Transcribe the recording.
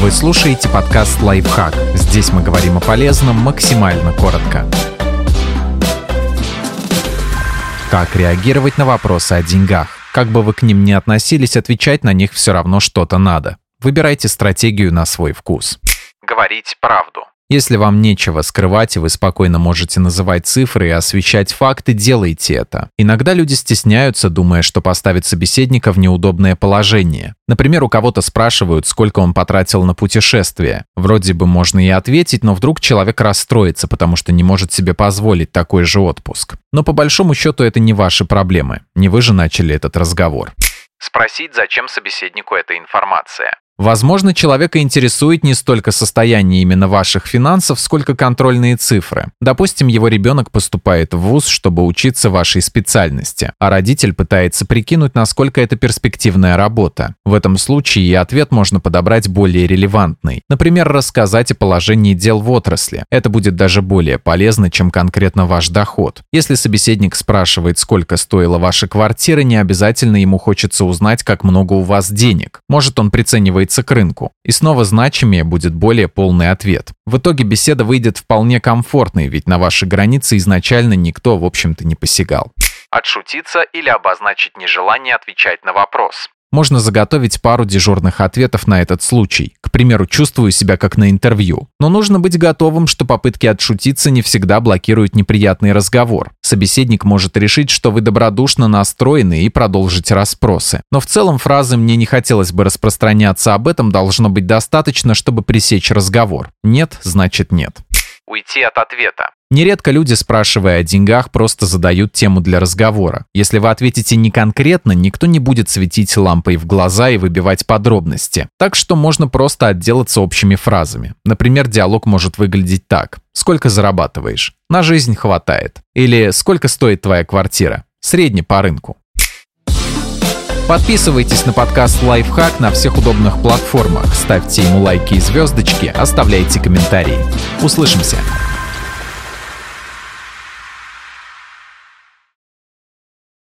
Вы слушаете подкаст «Лайфхак». Здесь мы говорим о полезном максимально коротко. Как реагировать на вопросы о деньгах? Как бы вы к ним ни относились, отвечать на них все равно что-то надо. Выбирайте стратегию на свой вкус. Говорить правду. Если вам нечего скрывать, и вы спокойно можете называть цифры и освещать факты, делайте это. Иногда люди стесняются, думая, что поставит собеседника в неудобное положение. Например, у кого-то спрашивают, сколько он потратил на путешествие. Вроде бы можно и ответить, но вдруг человек расстроится, потому что не может себе позволить такой же отпуск. Но по большому счету это не ваши проблемы. Не вы же начали этот разговор. Спросить, зачем собеседнику эта информация. Возможно, человека интересует не столько состояние именно ваших финансов, сколько контрольные цифры. Допустим, его ребенок поступает в ВУЗ, чтобы учиться вашей специальности, а родитель пытается прикинуть, насколько это перспективная работа. В этом случае и ответ можно подобрать более релевантный. Например, рассказать о положении дел в отрасли. Это будет даже более полезно, чем конкретно ваш доход. Если собеседник спрашивает, сколько стоила ваша квартира, не обязательно ему хочется узнать, как много у вас денег. Может, он приценивает двигается к рынку. И снова значимее будет более полный ответ. В итоге беседа выйдет вполне комфортной, ведь на ваши границы изначально никто, в общем-то, не посягал. Отшутиться или обозначить нежелание отвечать на вопрос. Можно заготовить пару дежурных ответов на этот случай. К примеру, чувствую себя как на интервью. Но нужно быть готовым, что попытки отшутиться не всегда блокируют неприятный разговор. Собеседник может решить, что вы добродушно настроены и продолжить расспросы. Но в целом фразы «мне не хотелось бы распространяться об этом» должно быть достаточно, чтобы пресечь разговор. Нет, значит нет. Уйти от ответа. Нередко люди, спрашивая о деньгах, просто задают тему для разговора. Если вы ответите не конкретно, никто не будет светить лампой в глаза и выбивать подробности. Так что можно просто отделаться общими фразами. Например, диалог может выглядеть так. «Сколько зарабатываешь?» «На жизнь хватает». Или «Сколько стоит твоя квартира?» «Средне по рынку». Подписывайтесь на подкаст «Лайфхак» на всех удобных платформах, ставьте ему лайки и звездочки, оставляйте комментарии. Услышимся!